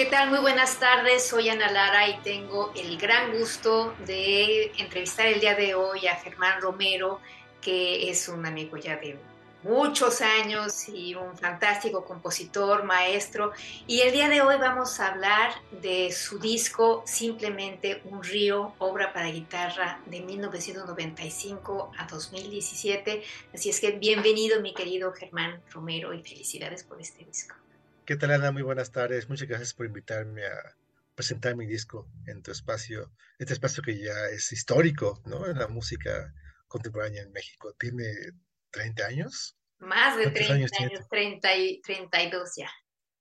¿Qué tal? Muy buenas tardes, soy Ana Lara y tengo el gran gusto de entrevistar el día de hoy a Germán Romero, que es un amigo ya de muchos años y un fantástico compositor, maestro. Y el día de hoy vamos a hablar de su disco Simplemente un río, obra para guitarra de 1995 a 2017. Así es que bienvenido mi querido Germán Romero y felicidades por este disco. ¿Qué tal, Ana? Muy buenas tardes. Muchas gracias por invitarme a presentar mi disco en tu espacio, este espacio que ya es histórico, ¿no? En la música contemporánea en México. Tiene 30 años. Más de 30 años, años 30 y 32 ya.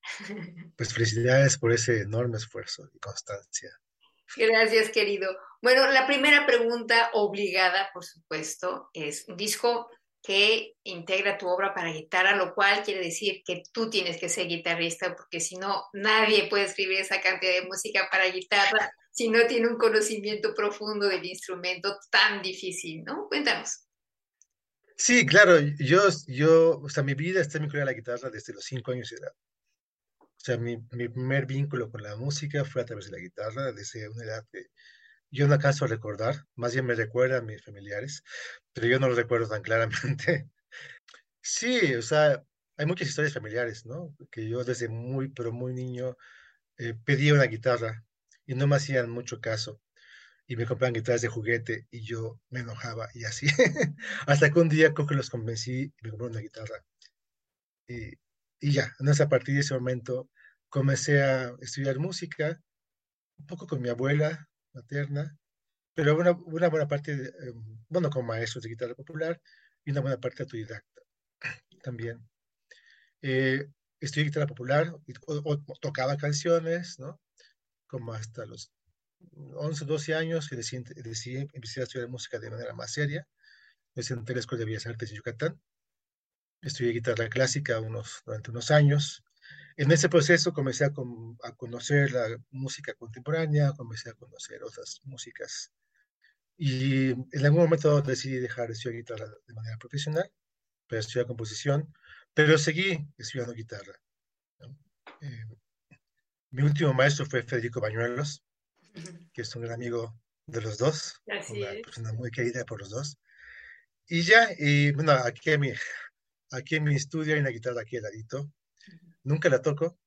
Pues felicidades por ese enorme esfuerzo y constancia. Gracias, querido. Bueno, la primera pregunta obligada, por supuesto, es un disco que integra tu obra para guitarra, lo cual quiere decir que tú tienes que ser guitarrista, porque si no, nadie puede escribir esa cantidad de música para guitarra si no tiene un conocimiento profundo del instrumento tan difícil, ¿no? Cuéntanos. Sí, claro, yo, yo, o sea, mi vida está vinculada a la guitarra desde los cinco años de edad. O sea, mi, mi primer vínculo con la música fue a través de la guitarra, desde una edad de yo no acaso recordar, más bien me recuerdan mis familiares, pero yo no lo recuerdo tan claramente. Sí, o sea, hay muchas historias familiares, ¿no? Que yo desde muy, pero muy niño eh, pedía una guitarra y no me hacían mucho caso y me compraban guitarras de juguete y yo me enojaba y así. Hasta que un día creo que los convencí y me compraron una guitarra. Y, y ya, entonces a partir de ese momento comencé a estudiar música, un poco con mi abuela, materna, pero una, una buena parte, em, bueno, como maestro de guitarra popular y una buena parte autodidacta también. Eh, estudié guitarra popular y, tocaba canciones, ¿no? Como hasta los 11, 12 años que decidí, decidí empezar a estudiar música de manera más seria. Me senté en la Escuela de Bellas Artes de Yucatán. Estudié guitarra clásica unos, durante unos años en ese proceso comencé a, conocer la música contemporánea, comencé a conocer otras músicas. Y en algún momento decidí dejar de estudiar guitarra de manera profesional para estudiar composición, pero seguí estudiando guitarra. Eh, mi último maestro fue Federico Bañuelos, que es un gran amigo de los dos, una persona muy querida por los dos. Y ya, y bueno, aquí en mi, aquí en mi estudio hay una guitarra aquí al ladito, nunca la toco,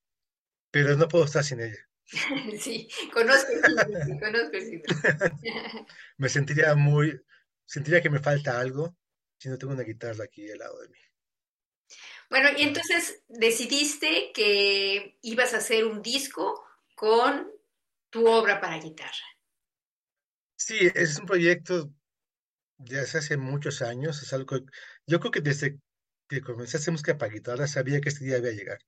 pero no puedo estar sin ella. Sí, conozco el conozco el me sentiría muy, sentiría que me falta algo si no tengo una guitarra aquí al lado de mí. Bueno, y entonces decidiste que ibas a hacer un disco con tu obra para guitarra. Sí, es un proyecto de hace muchos años, es algo, yo creo que desde que comencé a hacer música para guitarra sabía que este día iba a llegar.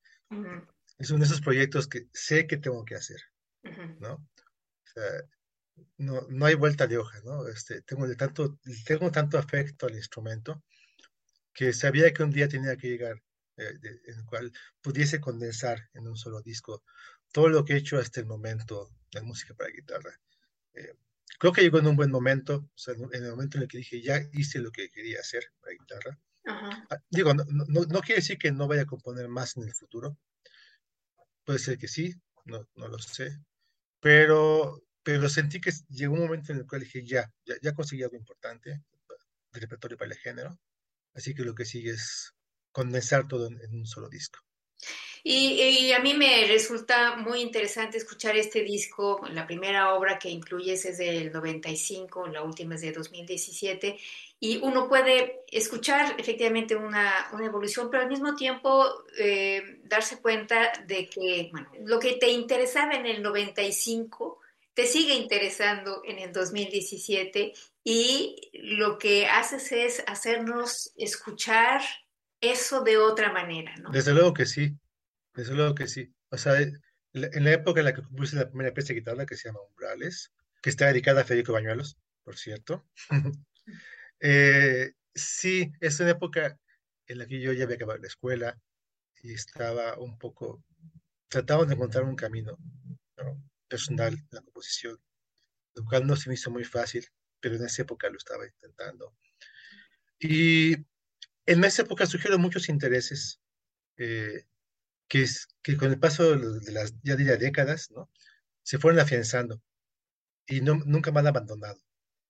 Es uno de esos proyectos que sé que tengo que hacer, ¿no? O sea, no, no hay vuelta de hoja, ¿no? Este, tengo, de tanto, tengo tanto afecto al instrumento que sabía que un día tenía que llegar eh, en el cual pudiese condensar en un solo disco todo lo que he hecho hasta el momento de música para guitarra. Eh, creo que llegó en un buen momento, o sea, en el momento en el que dije, ya hice lo que quería hacer para guitarra. Ah, digo, no, no, quiere decir que no vaya a componer más en el futuro. Puede ser que sí, no, lo sé. Pero, pero sentí que llegó un momento en el cual dije, ya, ya, ya conseguí algo importante de repertorio para el género. Así que lo que sigue es condensar todo en un solo disco. Y, a mí me resulta muy interesante escuchar este disco. La primera obra que incluyes es del 95, la última es de 2017. Y uno puede escuchar efectivamente una, una evolución, pero al mismo tiempo eh, darse cuenta de que bueno, lo que te interesaba en el 95 te sigue interesando en el 2017 y lo que haces es hacernos escuchar eso de otra manera, ¿no? Desde luego que sí. Desde luego que sí. O sea, en la época en la que compuse la primera pieza de guitarra, que se llama Umbrales, que está dedicada a Federico Bañuelos, por cierto. eh, sí, es una época en la que yo ya había acabado la escuela y estaba un poco, trataba de encontrar un camino personal en la composición, lo cual no se me hizo muy fácil, pero en esa época lo estaba intentando. Y en esa época surgieron muchos intereses. Eh, que, es, que con el paso de las, ya diría, décadas, ¿no? Se fueron afianzando y no, nunca han abandonado.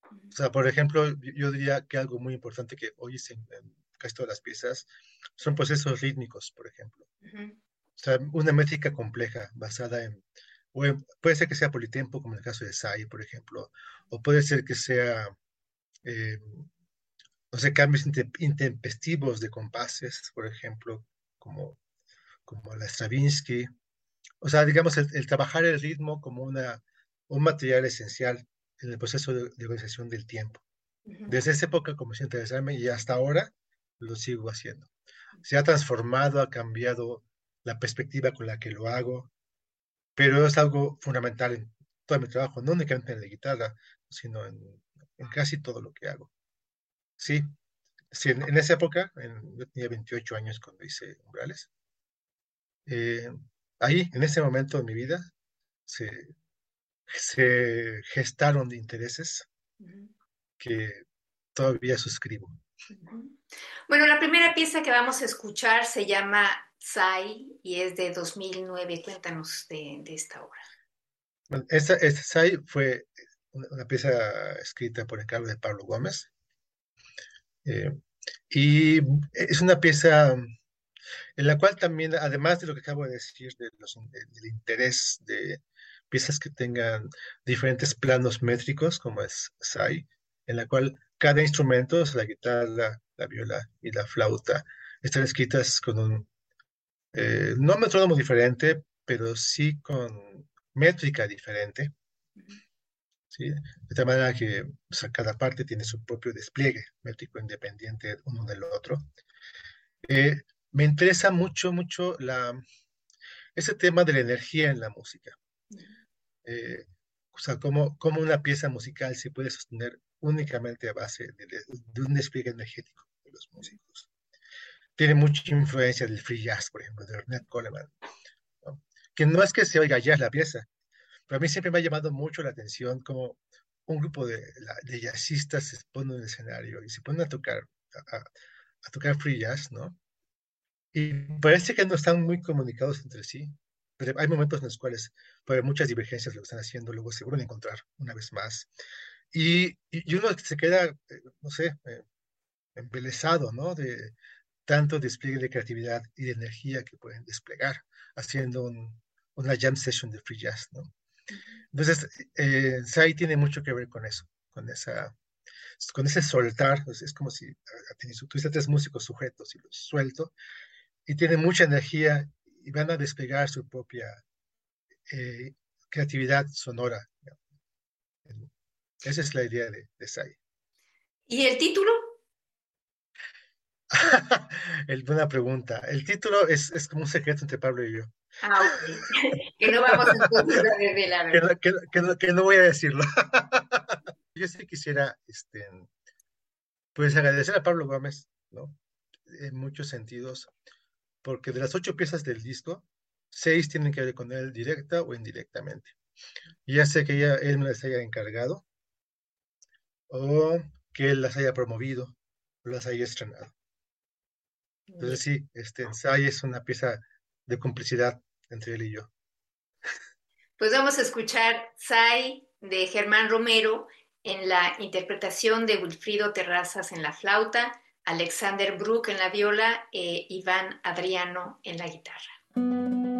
O sea, por ejemplo, yo diría que algo muy importante que hoy en, en casi todas las piezas son procesos rítmicos, por ejemplo. O sea, una métrica compleja basada en, puede ser que sea politempo, como en el caso de Sai, por ejemplo, o puede ser que sea, eh, no sé, cambios intempestivos de compases, por ejemplo, como como la Stravinsky. O sea, digamos, el, trabajar el ritmo como una, un material esencial en el proceso de, organización del tiempo. Desde esa época comencé a interesarme y hasta ahora lo sigo haciendo. Se ha transformado, ha cambiado la perspectiva con la que lo hago, pero es algo fundamental en todo mi trabajo, no únicamente en la guitarra, sino en, en casi todo lo que hago. Sí, sí en, esa época, en, yo tenía 28 años cuando hice Umbrales, eh, ahí, en ese momento de mi vida, se, se gestaron intereses que todavía suscribo. Bueno, la primera pieza que vamos a escuchar se llama Sai y es de 2009. Cuéntanos de, esta obra. Bueno, esta, Sai fue una, pieza escrita por el cargo de Pablo Gómez. Eh, y es una pieza en la cual también, además de lo que acabo de decir, de del interés de piezas que tengan diferentes planos métricos, como es SAI, en la cual cada instrumento, la guitarra, la viola y la flauta, están escritas con un, eh, no metrónomo diferente, pero sí con métrica diferente. ¿sí? De tal manera que cada parte tiene su propio despliegue métrico independiente uno del otro. Eh, me interesa mucho, mucho la, ese tema de la energía en la música. Eh, o sea, cómo, cómo, una pieza musical se puede sostener únicamente a base de, un despliegue energético de los músicos. Tiene mucha influencia del free jazz, por ejemplo, de Ernest Coleman, que no es que se oiga jazz la pieza, pero a mí siempre me ha llamado mucho la atención cómo un grupo de, de jazzistas se pone en el escenario y se ponen a tocar, a, a tocar free jazz, ¿no? Y parece que no están muy comunicados entre sí, pero hay momentos en los cuales, por muchas divergencias lo que están haciendo, luego se vuelven a encontrar una vez más. Y, y uno se queda, eh, no sé, eh, embelesado, ¿no? De tanto despliegue de creatividad y de energía que pueden desplegar haciendo una jam session de free jazz, ¿no? Entonces, eh, Sai tiene mucho que ver con eso, con esa con ese soltar, es, como si tuviste tres músicos sujetos y los suelto, y tienen mucha energía y van a despegar su propia eh, creatividad sonora. Esa es la idea de, de Sai. ¿Y el título? el, buena pregunta. El título es, es, como un secreto entre Pablo y yo. Ah, ok. que no vamos a revelar. que, no, que, que, no, que no voy a decirlo. yo sí quisiera, este, pues agradecer a Pablo Gómez, ¿no? En muchos sentidos, porque de las ocho piezas del disco, seis tienen que ver con él directa o indirectamente. Ya sé que ya él me las haya encargado o que él las haya promovido o las haya estrenado. Entonces sí, este ensayo es una pieza de complicidad entre él y yo. Pues vamos a escuchar Sai de Germán Romero en la interpretación de Wilfrido Terrazas en la flauta, Alexander Brook en la viola e Iván Adriano en la guitarra.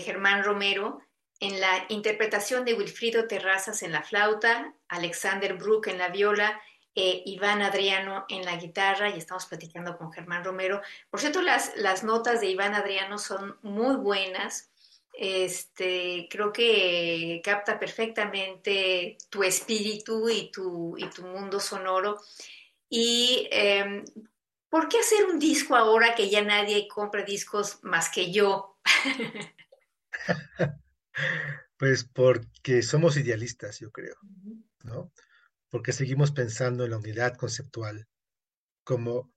Germán Romero en la interpretación de Wilfrido Terrazas en la flauta, Alexander Brook en la viola e Iván Adriano en la guitarra y estamos platicando con Germán Romero. Por cierto, las, las notas de Iván Adriano son muy buenas. Este, creo que capta perfectamente tu espíritu y tu, y tu mundo sonoro. Y eh, ¿por qué hacer un disco ahora que ya nadie compra discos más que yo? pues porque somos idealistas, yo creo, ¿no? Porque seguimos pensando en la unidad conceptual como,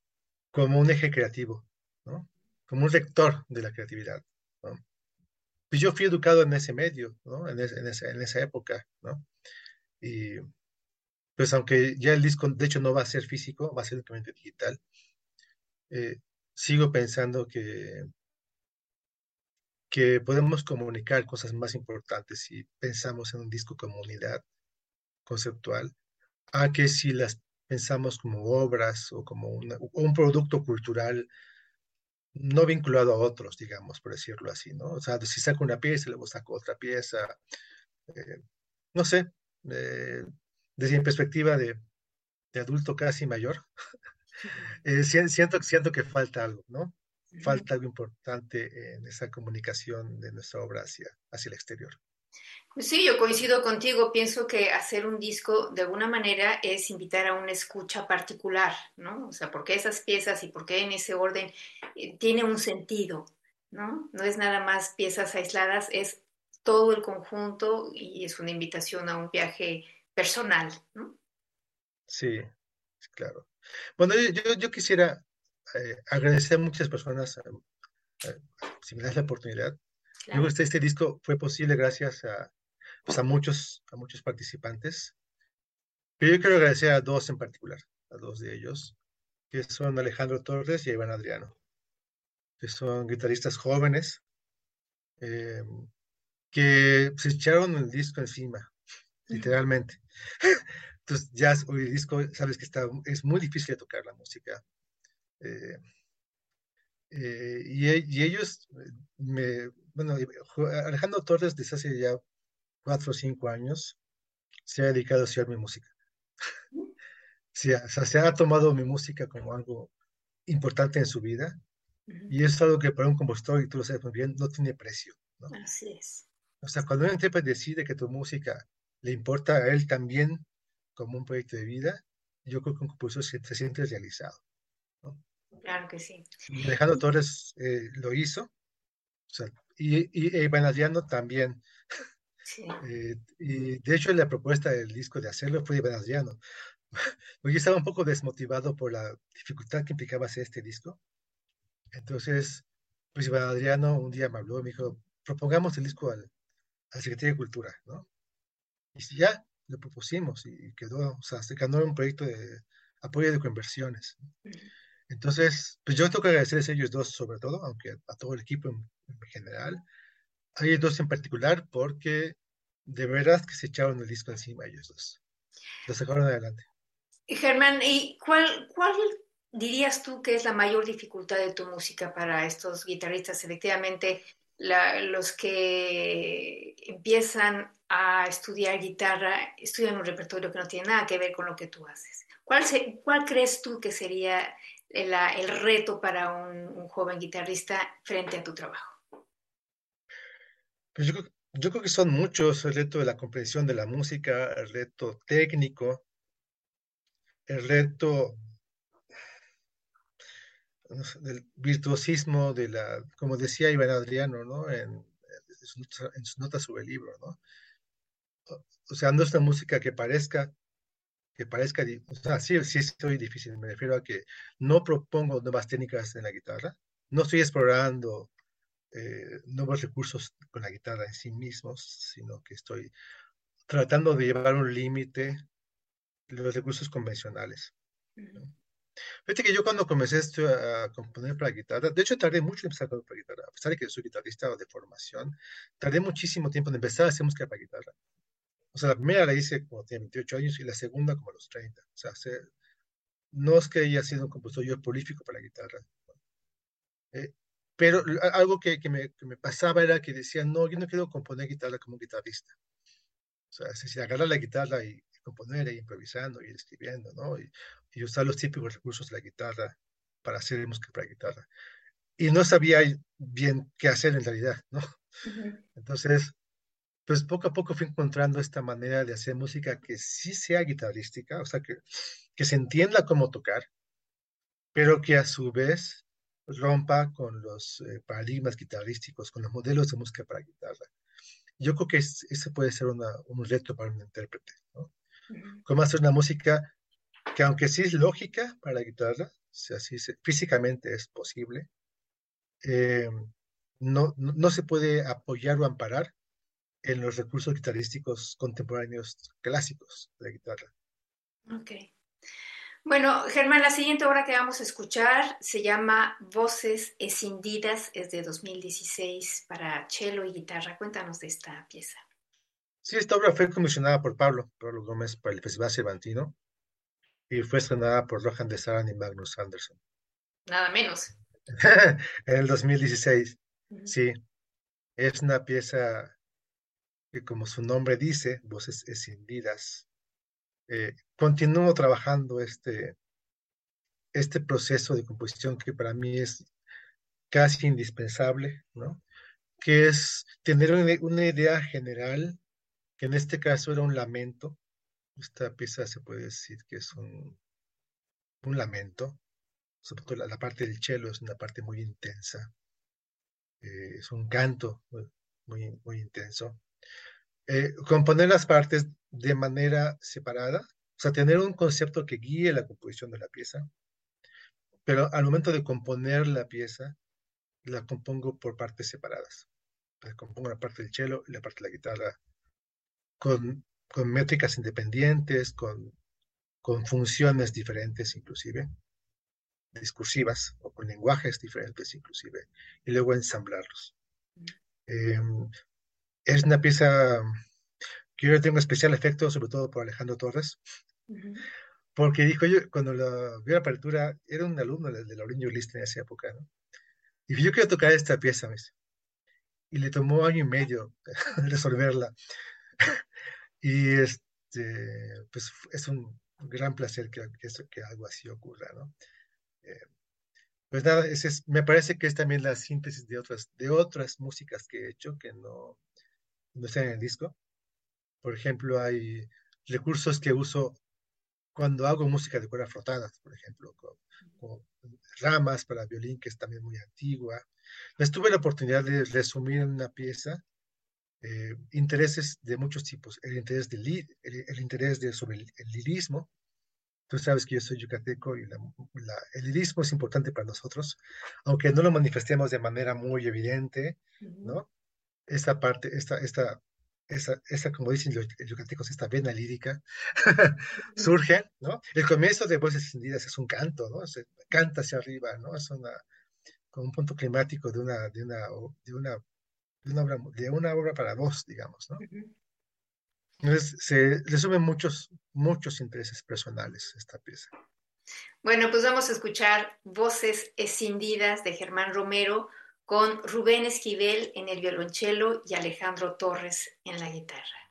como un eje creativo, ¿no? Como un rector de la creatividad, ¿no? Pues yo fui educado en ese medio, ¿no? En, en, esa, en esa época, ¿no? Y pues aunque ya el disco, de hecho, no va a ser físico, va a ser únicamente digital, eh, sigo pensando que, que podemos comunicar cosas más importantes si pensamos en un disco como unidad conceptual, a que si las pensamos como obras o como un producto cultural no vinculado a otros, digamos, por decirlo así, ¿no? O sea, si saco una pieza y luego saco otra pieza, eh, no sé, eh, desde mi perspectiva de, de adulto casi mayor, Eh, siento, siento que falta algo, ¿no? Falta algo importante en esa comunicación de nuestra obra hacia, hacia el exterior. Pues sí, yo coincido contigo. Pienso que hacer un disco de alguna manera es invitar a una escucha particular, ¿no? O sea, porque esas piezas y por qué en ese orden eh, tiene un sentido, ¿no? No es nada más piezas aisladas, es todo el conjunto y es una invitación a un viaje personal, ¿no? Sí, claro. Bueno, yo, yo quisiera eh, agradecer a muchas personas, eh, si me das la oportunidad. Claro. este, este disco fue posible gracias a, pues, a, muchos, a muchos participantes. Pero yo quiero agradecer a dos en particular, a dos de ellos, que son Alejandro Torres y Iván Adriano, que son guitarristas jóvenes, eh, que se echaron el disco encima, literalmente. Entonces, o el disco, sabes que está, es muy difícil de tocar la música. Eh, eh, y, y, ellos, me, bueno, Alejandro Torres desde hace ya cuatro o cinco años se ha dedicado a hacer mi música. Sí, o sea, se ha tomado mi música como algo importante en su vida y es algo que para un compositor, y tú lo sabes muy bien, no tiene precio. ¿no? Así es. O sea, cuando un intérprete decide que tu música le importa a él también como un proyecto de vida, yo creo que un compositor se, se siente realizado. Claro que sí. Alejandro Torres eh, lo hizo, o sea, y, y Iván Adriano también. Sí. Eh, y de hecho la propuesta del disco de hacerlo fue Iván Adriano. Yo estaba un poco desmotivado por la dificultad que implicaba hacer este disco. Entonces, pues Iván Adriano un día me habló y me dijo, propongamos el disco al, al Secretario de Cultura, ¿no? Y ya, lo propusimos y quedó, o sea, se ganó un proyecto de apoyo de conversiones. Entonces, pues yo tengo que agradecerles a ellos dos sobre todo, aunque a todo el equipo en, en general. A ellos dos en particular porque de verdad que se echaron el disco encima ellos dos. Lo sacaron adelante. Germán, ¿y cuál, cuál dirías tú que es la mayor dificultad de tu música para estos guitarristas? Efectivamente, la, los que empiezan a estudiar guitarra estudian un repertorio que no tiene nada que ver con lo que tú haces. ¿Cuál, se, cuál crees tú que sería el, el reto para un, un, joven guitarrista frente a tu trabajo? Pues yo, yo creo que son muchos, el reto de la comprensión de la música, el reto técnico, el reto del virtuosismo de la, como decía Iván Adriano, ¿no? En, en, sus notas, sobre el libro, ¿no? O sea, no es una música que parezca, que parezca, o sea, sí, sí estoy difícil, me refiero a que no propongo nuevas técnicas en la guitarra, no estoy explorando eh, nuevos recursos con la guitarra en sí mismos, sino que estoy tratando de llevar un límite los recursos convencionales. ¿no? Fíjate que yo cuando comencé esto a componer para guitarra, de hecho tardé mucho en empezar a componer para guitarra, a pesar de que soy guitarrista de formación, tardé muchísimo tiempo en empezar a hacer música para guitarra. O sea, la primera la hice como tenía 28 años y la segunda como a los 30. O sea, no es que haya sido un compositor yo prolífico para la guitarra. Eh, pero algo que, que, me, que, me, pasaba era que decía, no, yo no quiero componer guitarra como un guitarrista. O sea, si agarrar la guitarra y, componer, y improvisando y escribiendo, ¿no? Y, y, usar los típicos recursos de la guitarra para hacer música para guitarra. Y no sabía bien qué hacer en realidad, ¿no? Entonces, pues poco a poco fui encontrando esta manera de hacer música que sí sea guitarrística, o sea, que, que se entienda cómo tocar, pero que a su vez rompa con los eh, paradigmas guitarrísticos, con los modelos de música para guitarra. Yo creo que ese puede ser una, un reto para un intérprete, ¿no? Cómo hacer una música que aunque sí es lógica para la guitarra, si así físicamente es posible, eh, no, no se puede apoyar o amparar en los recursos guitarrísticos contemporáneos clásicos de la guitarra. Ok. Bueno, Germán, la siguiente obra que vamos a escuchar se llama Voces Escindidas, es de 2016 para cello y guitarra. Cuéntanos de esta pieza. Sí, esta obra fue comisionada por Pablo, Pablo Gómez para el Festival Cervantino y fue estrenada por Johan de Saran y Magnus Anderson. Nada menos. en el 2016, sí. Es una pieza que como su nombre dice, voces escindidas, eh, continúo trabajando este, este proceso de composición que para mí es casi indispensable, ¿no? Que es tener una, idea general, que en este caso era un lamento. Esta pieza se puede decir que es un, un lamento, sobre todo la, parte del cello es una parte muy intensa, eh, es un canto muy, muy intenso. Eh, componer las partes de manera separada, o sea, tener un concepto que guíe la composición de la pieza, pero al momento de componer la pieza, la compongo por partes separadas. compongo la parte del cello y la parte de la guitarra con, con métricas independientes, con, con funciones diferentes inclusive, discursivas o con lenguajes diferentes inclusive, y luego ensamblarlos. Eh, es una pieza que yo tengo especial efecto, sobre todo por Alejandro Torres, porque dijo yo, cuando la vi la apertura, era un alumno de, de Laureño List en esa época, ¿no? Y yo quiero tocar esta pieza, ¿ves? y le tomó año y medio resolverla. y este, pues es un gran placer que, que, que algo así ocurra, ¿no? Eh, pues nada, ese es, me parece que es también la síntesis de otras, de otras músicas que he hecho que no, no están en el disco. Por ejemplo, hay recursos que uso cuando hago música de cuerdas frotadas, por ejemplo, con, ramas para violín, que es también muy antigua. Les tuve la oportunidad de resumir en una pieza eh, intereses de muchos tipos. El interés, del, el, interés de, sobre el, lirismo. Tú sabes que yo soy yucateco y el lirismo es importante para nosotros, aunque no lo manifestemos de manera muy evidente, ¿no? Esta parte, esta, esta, esa, esa, como dicen los yucatecos, esta vena lírica, surge, ¿no? El comienzo de Voces Encendidas es un canto, ¿no? Se canta hacia arriba, ¿no? Es una, como un punto climático de una, de una, de una, de una, obra, de una obra para voz, digamos, ¿no? Entonces, se resumen muchos, muchos intereses personales esta pieza. Bueno, pues vamos a escuchar Voces Escindidas de Germán Romero, con Rubén Esquivel en el violonchelo y Alejandro Torres en la guitarra.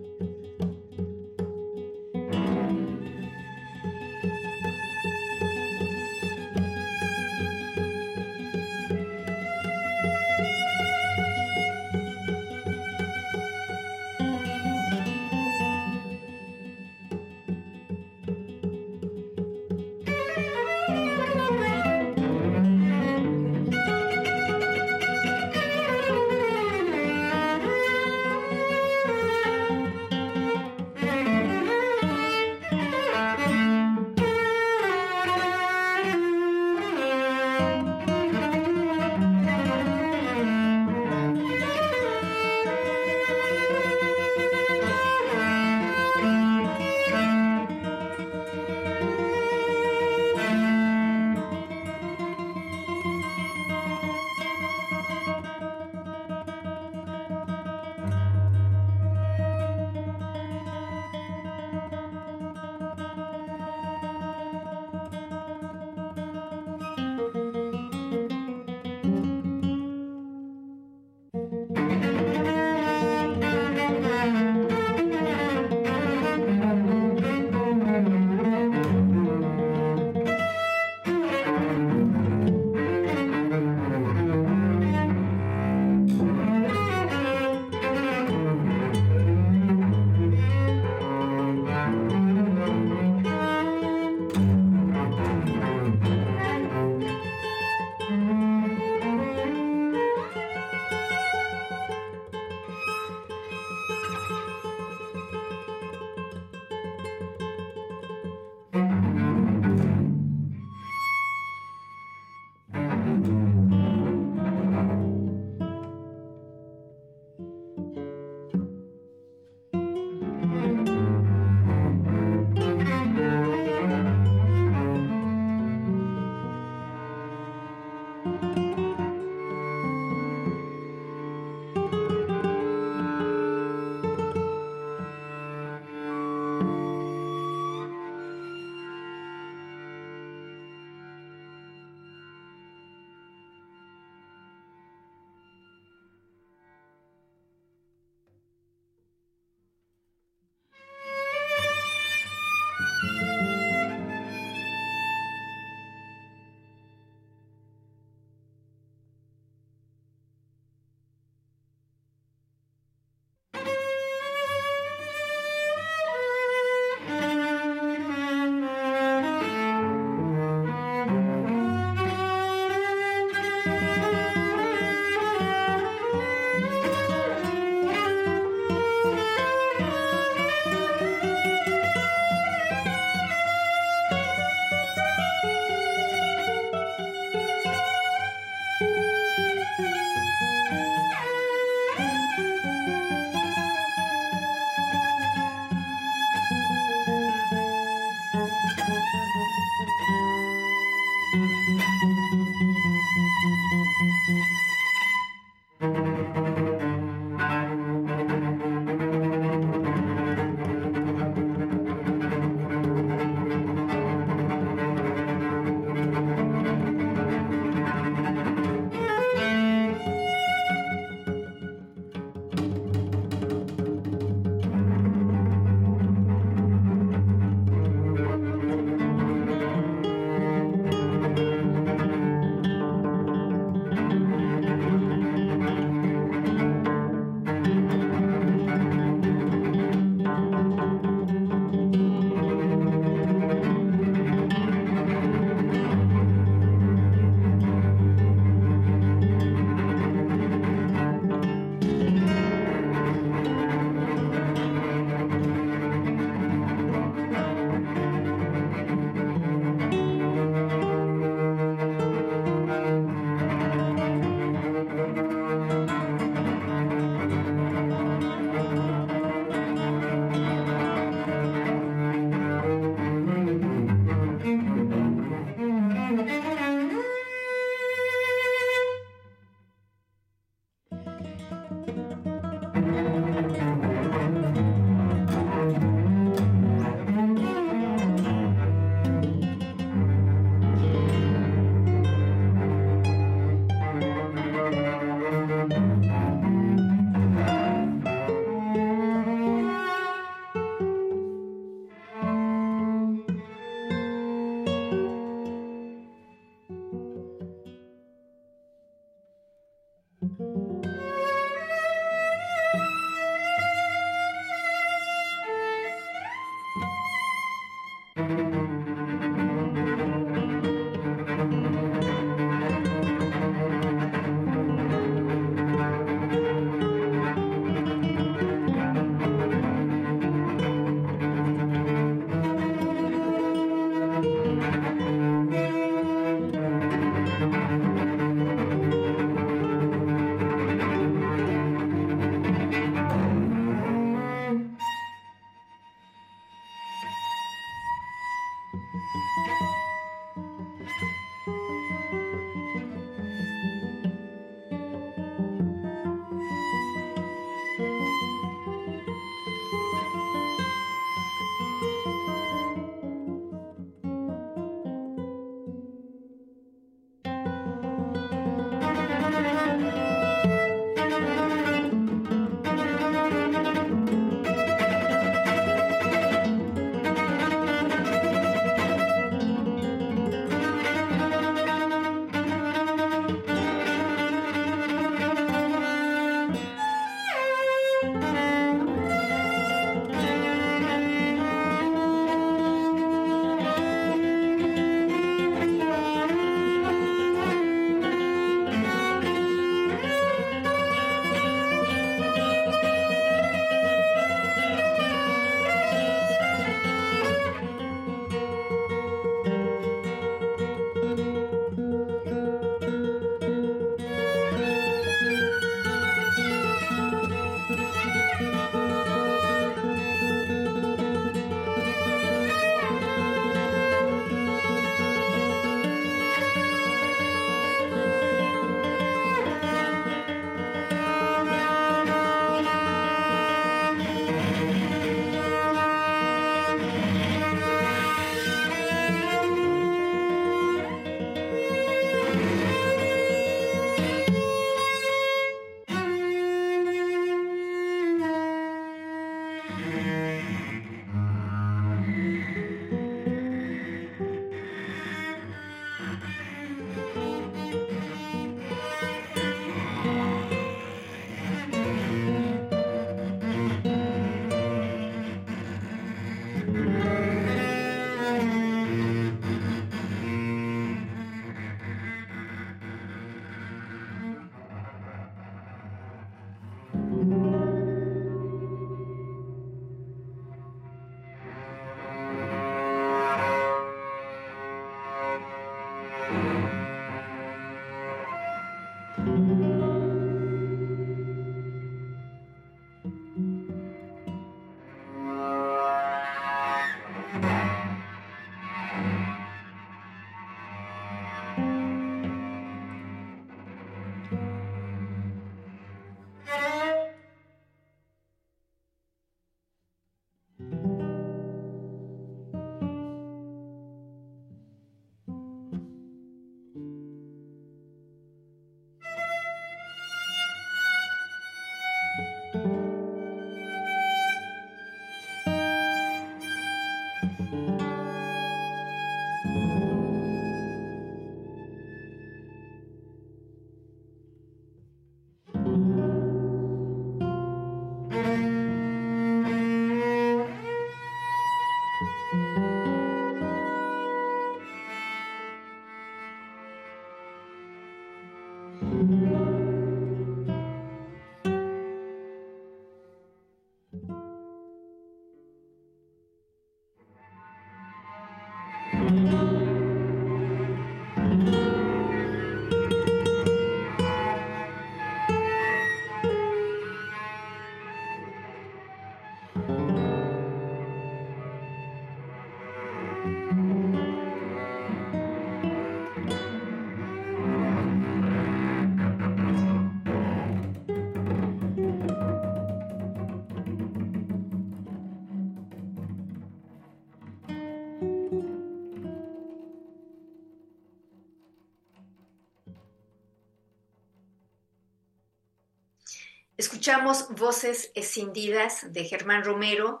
Escuchamos Voces Escindidas de Germán Romero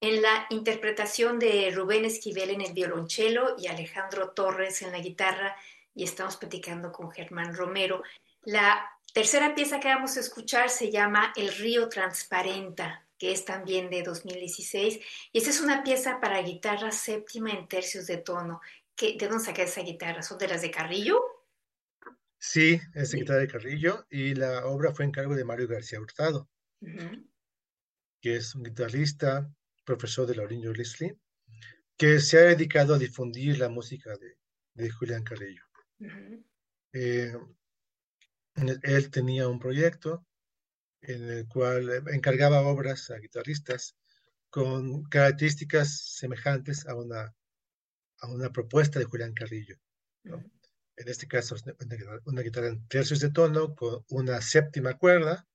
en la interpretación de Rubén Esquivel en el violonchelo y Alejandro Torres en la guitarra y estamos platicando con Germán Romero. La tercera pieza que vamos a escuchar se llama El río transparenta, que es también de 2016 y esta es una pieza para guitarra séptima en tercios de tono. ¿De dónde saca esa guitarra? ¿Son de las de Carrillo? Sí, es secretaria de Carrillo y la obra fue en cargo de Mario García Hurtado, que es un guitarrista, profesor de Lauriño Leslie, que se ha dedicado a difundir la música de, Julián Carrillo. Eh, él tenía un proyecto en el cual encargaba obras a guitarristas con características semejantes a una, a una propuesta de Julián Carrillo en este caso una, guitarra en tercios de tono con una séptima cuerda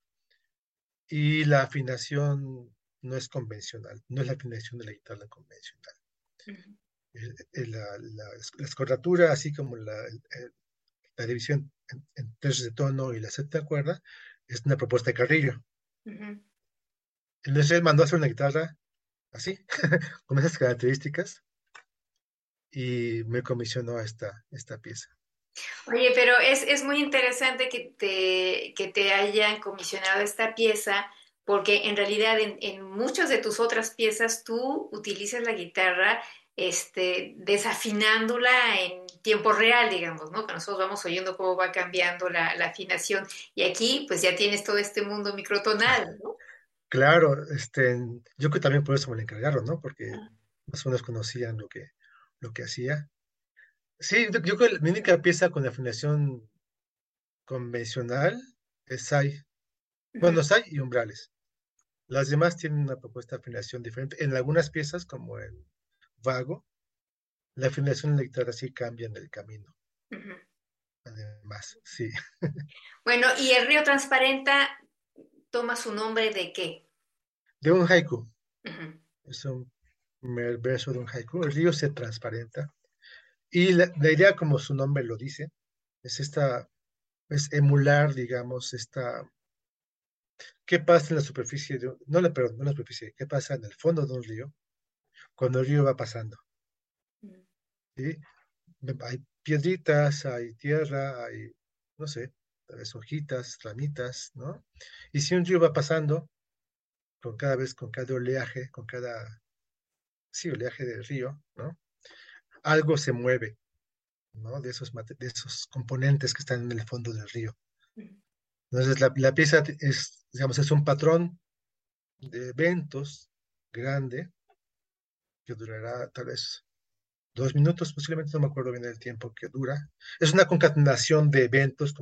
y la afinación no es convencional, no es la afinación de la guitarra convencional. la, la, así como la, la división en, tercios de tono y la séptima cuerda, es una propuesta de Carrillo. Entonces él mandó a hacer una guitarra así, con esas características, y me comisionó esta, esta pieza. Oye, pero es, es muy interesante que te, que te hayan comisionado esta pieza, porque en realidad en, en muchas de tus otras piezas tú utilizas la guitarra este, desafinándola en tiempo real, digamos, ¿no? Que nosotros vamos oyendo cómo va cambiando la, la, afinación. Y aquí, pues ya tienes todo este mundo microtonal, ¿no? Claro, este, yo creo que también por eso me lo encargaron, ¿no? Porque más o menos conocían lo que, lo que hacía. Sí, yo creo que mi única pieza con afinación convencional es SAI. Bueno, SAI y umbrales. Las demás tienen una propuesta de afinación diferente. En algunas piezas, como el vago, la afinación guitarra sí cambia en el camino. Además, sí. Bueno, ¿y el río Transparenta toma su nombre de qué? De un haiku. Es un verso de un haiku. El río se transparenta y la, idea, como su nombre lo dice, es esta, es emular, digamos, esta, ¿qué pasa en la superficie de, no la, perdón, no en la superficie, qué pasa en el fondo de un río cuando el río va pasando? ¿Sí? Hay piedritas, hay tierra, hay, no sé, hojitas, ramitas, ¿no? Y si un río va pasando, con cada vez, con cada oleaje, con cada, sí, oleaje del río, ¿no? Algo se mueve, ¿no? De esos, componentes que están en el fondo del río. Entonces, la, la pieza es, digamos, es un patrón de eventos grande que durará tal vez dos minutos, posiblemente no me acuerdo bien el tiempo que dura. Es una concatenación de eventos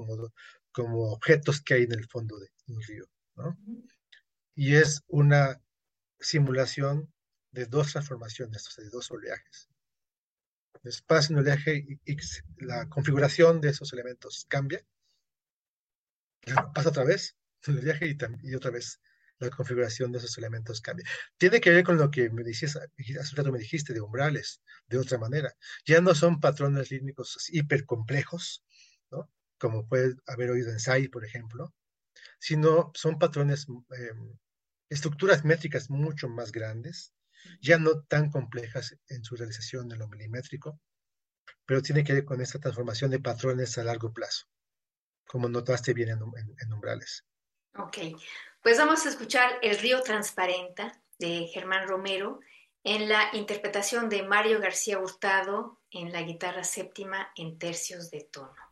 como, objetos que hay en el fondo de un río, ¿no? Y es una simulación de dos transformaciones, o sea, de dos oleajes espacio en el eje X, la configuración de esos elementos cambia, pasa otra vez en el eje y, otra vez la configuración de esos elementos cambia. Tiene que ver con lo que me dijiste, hace rato me dijiste de umbrales, de otra manera. Ya no son patrones rítmicos hipercomplejos, ¿no? como puede haber oído en SAI, por ejemplo, sino son patrones, em, estructuras métricas mucho más grandes, ya no tan complejas en su realización en lo milimétrico, pero tiene que ver con esta transformación de patrones a largo plazo, como notaste bien en, umbrales. Ok, pues vamos a escuchar El río transparenta de Germán Romero en la interpretación de Mario García Hurtado en la guitarra séptima en tercios de tono.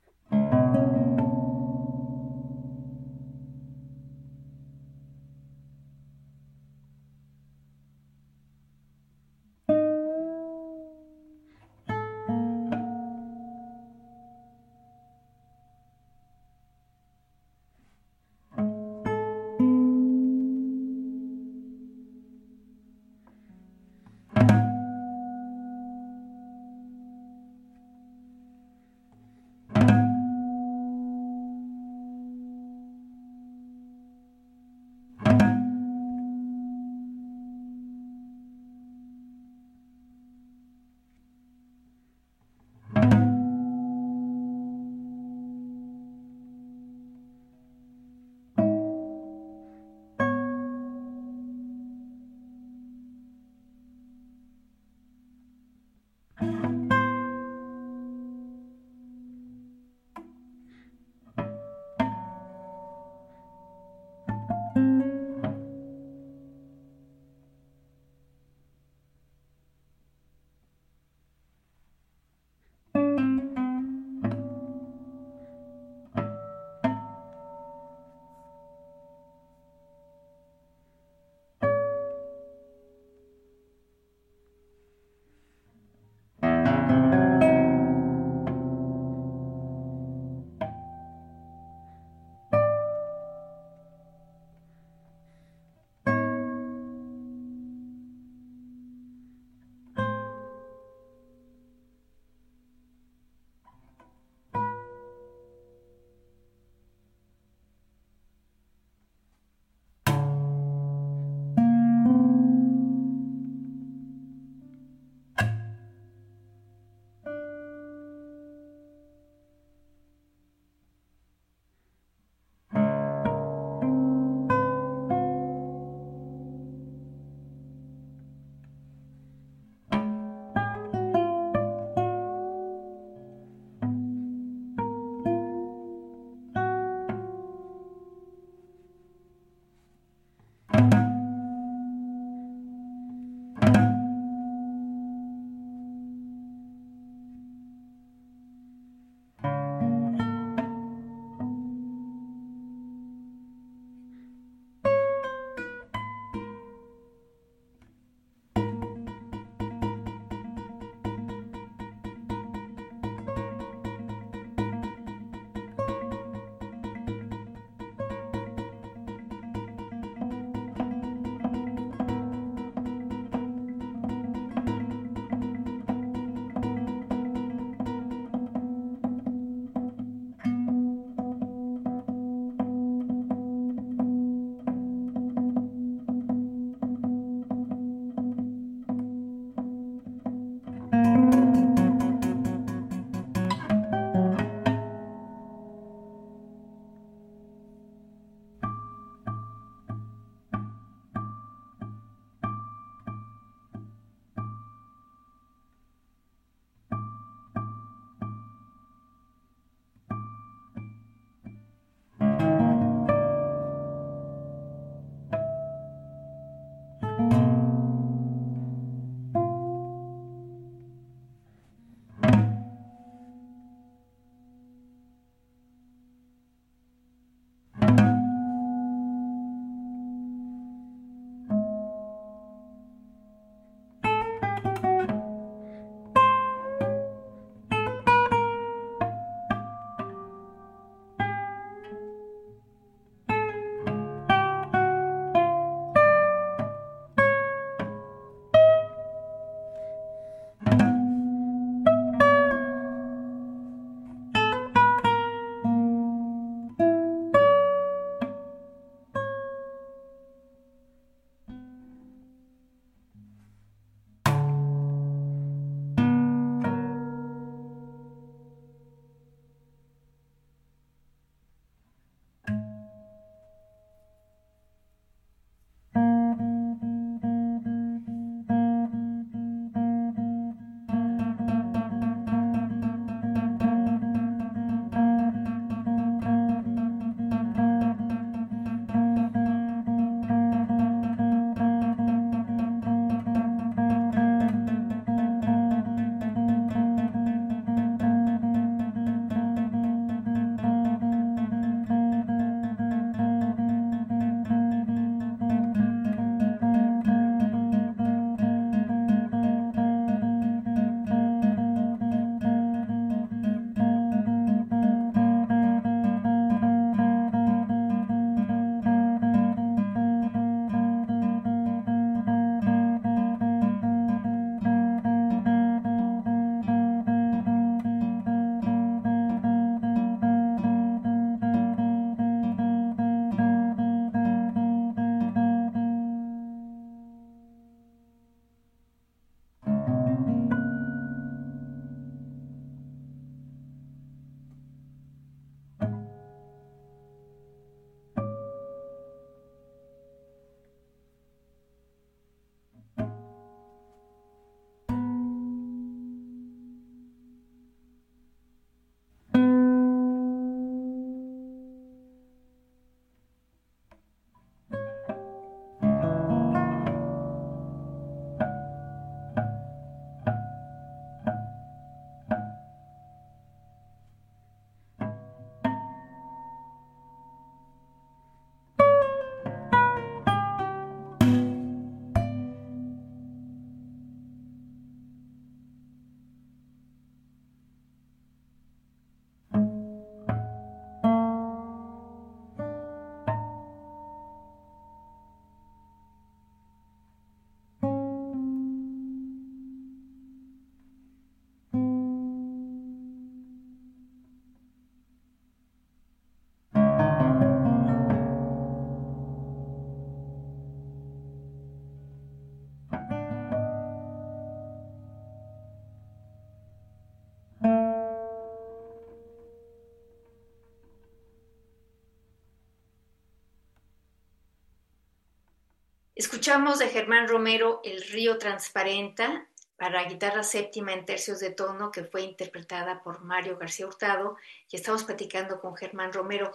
Escuchamos de Germán Romero El río transparenta para guitarra séptima en tercios de tono que fue interpretada por Mario García Hurtado y estamos platicando con Germán Romero.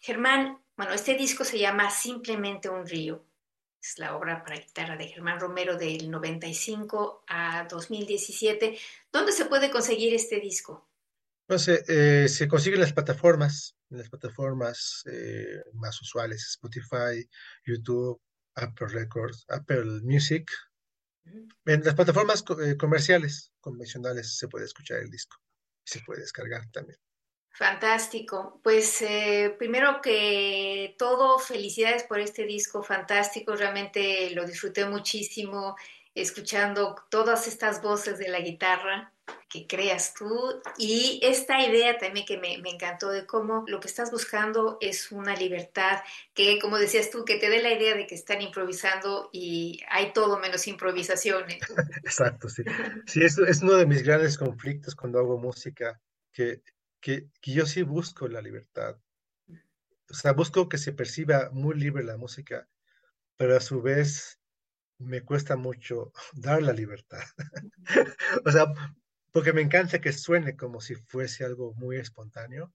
Germán, bueno, este disco se llama Simplemente un río. Es la obra para guitarra de Germán Romero del 95 a 2017. ¿Dónde se puede conseguir este disco? Pues eh, se consigue en las plataformas, en las plataformas eh, más usuales, Spotify, YouTube, Apple Records, Apple Music. En las plataformas eh, comerciales, convencionales, se puede escuchar el disco y se puede descargar también. Fantástico. Pues eh, primero que todo, felicidades por este disco fantástico. Realmente lo disfruté muchísimo escuchando todas estas voces de la guitarra que creas tú y esta idea también que me, encantó de cómo lo que estás buscando es una libertad que, como decías tú, que te dé la idea de que están improvisando y hay todo menos improvisación. Exacto, sí. Sí, es, es uno de mis grandes conflictos cuando hago música, que que, yo sí busco la libertad. O sea, busco que se perciba muy libre la música, pero a su vez me cuesta mucho dar la libertad. o sea, porque me encanta que suene como si fuese algo muy espontáneo,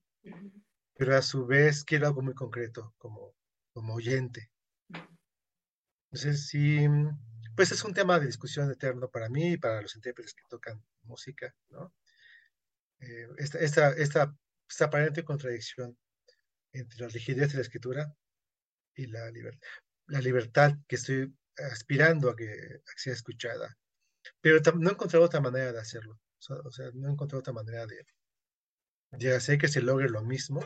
pero a su vez quiero algo muy concreto, como, como oyente. Entonces, sí, pues es un tema de discusión eterno para mí y para los intérpretes que tocan música, ¿no? Eh, esta, esta, esta, aparente contradicción entre la rigidez de la escritura y la, libertad la libertad que estoy aspirando a que, sea escuchada. Pero no he encontrado otra manera de hacerlo. O sea, no he encontrado otra manera de, de hacer que se logre lo mismo,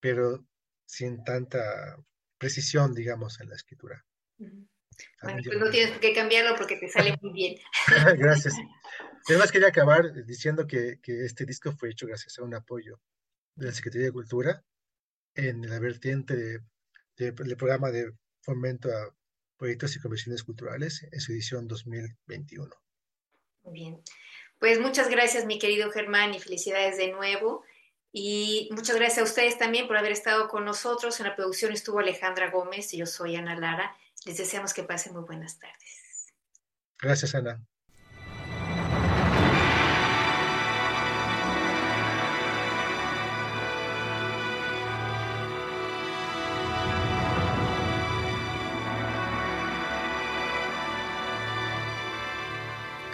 pero sin tanta precisión, digamos, en la escritura. Bueno, pues no tienes que cambiarlo porque te sale muy bien. Gracias. Además quería acabar diciendo que, que, este disco fue hecho gracias a un apoyo de la Secretaría de Cultura en la vertiente de, del programa de fomento a proyectos y conversiones culturales en su edición 2021. Muy bien. Pues muchas gracias, mi querido Germán, y felicidades de nuevo. Y muchas gracias a ustedes también por haber estado con nosotros. En la producción estuvo Alejandra Gómez y yo soy Ana Lara. Les deseamos que pasen muy buenas tardes. Gracias, Ana.